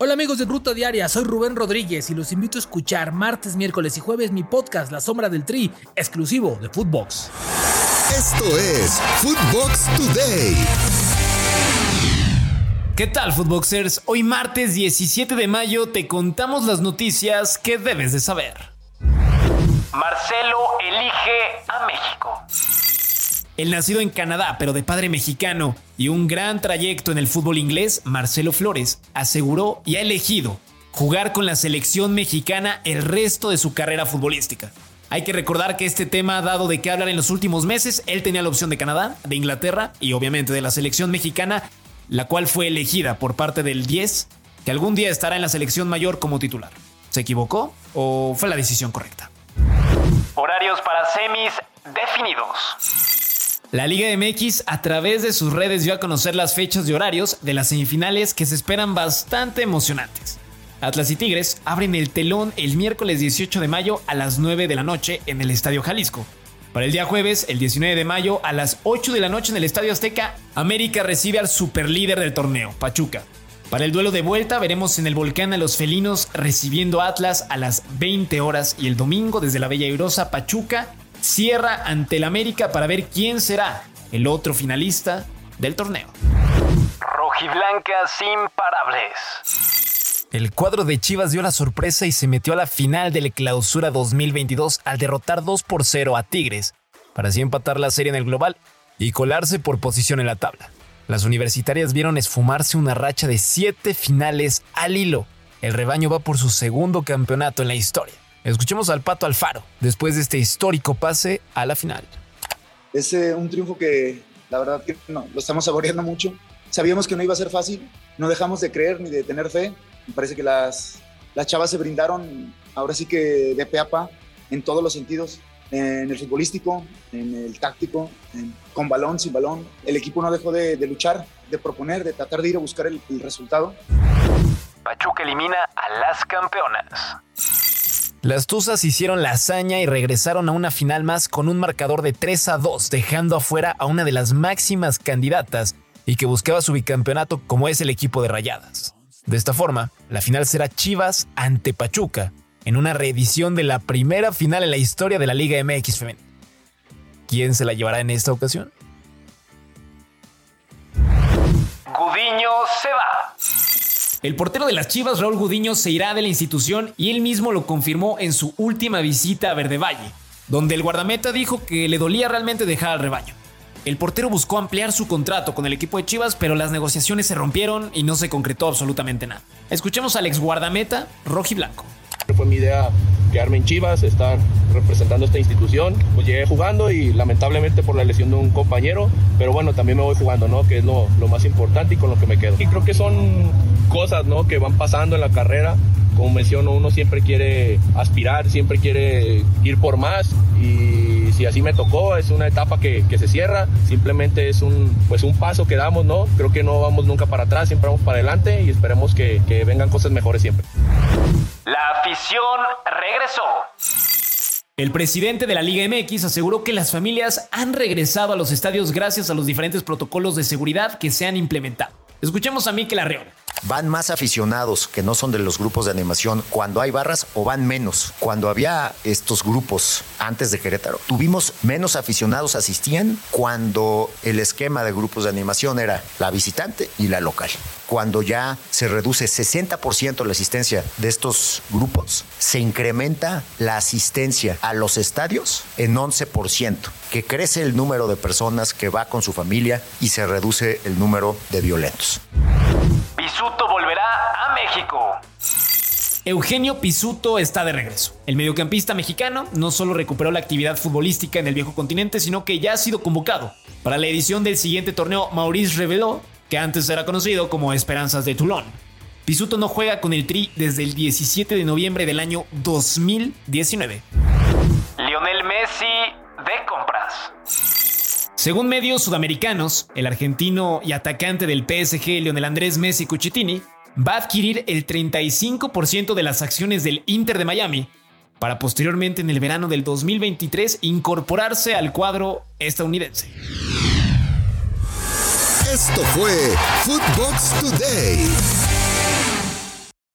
Hola amigos de Ruta Diaria, soy Rubén Rodríguez y los invito a escuchar martes, miércoles y jueves mi podcast La Sombra del Tri, exclusivo de Footbox. Esto es Footbox Today. ¿Qué tal, Footboxers? Hoy martes 17 de mayo te contamos las noticias que debes de saber. Marcelo elige a México. El nacido en Canadá, pero de padre mexicano y un gran trayecto en el fútbol inglés, Marcelo Flores, aseguró y ha elegido jugar con la selección mexicana el resto de su carrera futbolística. Hay que recordar que este tema ha dado de qué hablar en los últimos meses. Él tenía la opción de Canadá, de Inglaterra y obviamente de la selección mexicana, la cual fue elegida por parte del 10, que algún día estará en la selección mayor como titular. ¿Se equivocó o fue la decisión correcta? Horarios para semis definidos. La Liga MX a través de sus redes dio a conocer las fechas y horarios de las semifinales que se esperan bastante emocionantes. Atlas y Tigres abren el telón el miércoles 18 de mayo a las 9 de la noche en el Estadio Jalisco. Para el día jueves, el 19 de mayo, a las 8 de la noche en el Estadio Azteca, América recibe al superlíder del torneo, Pachuca. Para el duelo de vuelta, veremos en el volcán a los felinos recibiendo Atlas a las 20 horas y el domingo desde la Bella Irosa, Pachuca cierra ante el América para ver quién será el otro finalista del torneo. Rojiblancas imparables. El cuadro de Chivas dio la sorpresa y se metió a la final de la clausura 2022 al derrotar 2 por 0 a Tigres, para así empatar la serie en el global y colarse por posición en la tabla. Las universitarias vieron esfumarse una racha de 7 finales al hilo. El rebaño va por su segundo campeonato en la historia. Escuchemos al Pato Alfaro después de este histórico pase a la final. Es eh, un triunfo que la verdad que no, lo estamos saboreando mucho. Sabíamos que no iba a ser fácil, no dejamos de creer ni de tener fe. Me parece que las, las chavas se brindaron ahora sí que de peapa en todos los sentidos, en el futbolístico, en el táctico, con balón, sin balón. El equipo no dejó de, luchar, de proponer, de tratar de ir a buscar el, el resultado. Pachuca elimina a las campeonas. Las Tuzas hicieron la hazaña y regresaron a una final más con un marcador de 3 a 2, dejando afuera a una de las máximas candidatas y que buscaba su bicampeonato como es el equipo de Rayadas. De esta forma, la final será Chivas ante Pachuca, en una reedición de la primera final en la historia de la Liga MX femenina. ¿Quién se la llevará en esta ocasión? Gudiño se va. El portero de las Chivas, Raúl Gudiño, se irá de la institución y él mismo lo confirmó en su última visita a Verde Valle, donde el guardameta dijo que le dolía realmente dejar al rebaño. El portero buscó ampliar su contrato con el equipo de Chivas, pero las negociaciones se rompieron y no se concretó absolutamente nada. Escuchemos al ex guardameta, Roji Blanco. Fue mi idea quedarme en Chivas, estar representando esta institución. Pues llegué jugando y lamentablemente por la lesión de un compañero, pero bueno, también me voy jugando, ¿no? Que es lo, lo más importante y con lo que me quedo. Y creo que son cosas, ¿no? Que van pasando en la carrera. Como menciono, uno siempre quiere aspirar, siempre quiere ir por más y si así me tocó, es una etapa que, que, se cierra, simplemente es un, pues un paso que damos, ¿no? Creo que no vamos nunca para atrás, siempre vamos para adelante y esperemos que, que vengan cosas mejores siempre. La afición regresó. El presidente de la Liga MX aseguró que las familias han regresado a los estadios gracias a los diferentes protocolos de seguridad que se han implementado. Escuchemos a Mikel Arreola. ¿Van más aficionados que no son de los grupos de animación cuando hay barras o van menos? Cuando había estos grupos antes de Querétaro, tuvimos menos aficionados asistían cuando el esquema de grupos de animación era la visitante y la local. Cuando ya se reduce 60% la asistencia de estos grupos, se incrementa la asistencia a los estadios en 11%, que crece el número de personas que va con su familia y se reduce el número de violentos. Pisuto volverá a México. Eugenio Pisuto está de regreso. El mediocampista mexicano no solo recuperó la actividad futbolística en el viejo continente, sino que ya ha sido convocado para la edición del siguiente torneo Maurice reveló, que antes era conocido como Esperanzas de Toulon. Pisuto no juega con el Tri desde el 17 de noviembre del año 2019. Lionel Messi de compras. Según medios sudamericanos, el argentino y atacante del PSG, Lionel Andrés Messi Cuchitini, va a adquirir el 35% de las acciones del Inter de Miami para posteriormente en el verano del 2023 incorporarse al cuadro estadounidense. Esto fue Footbox Today.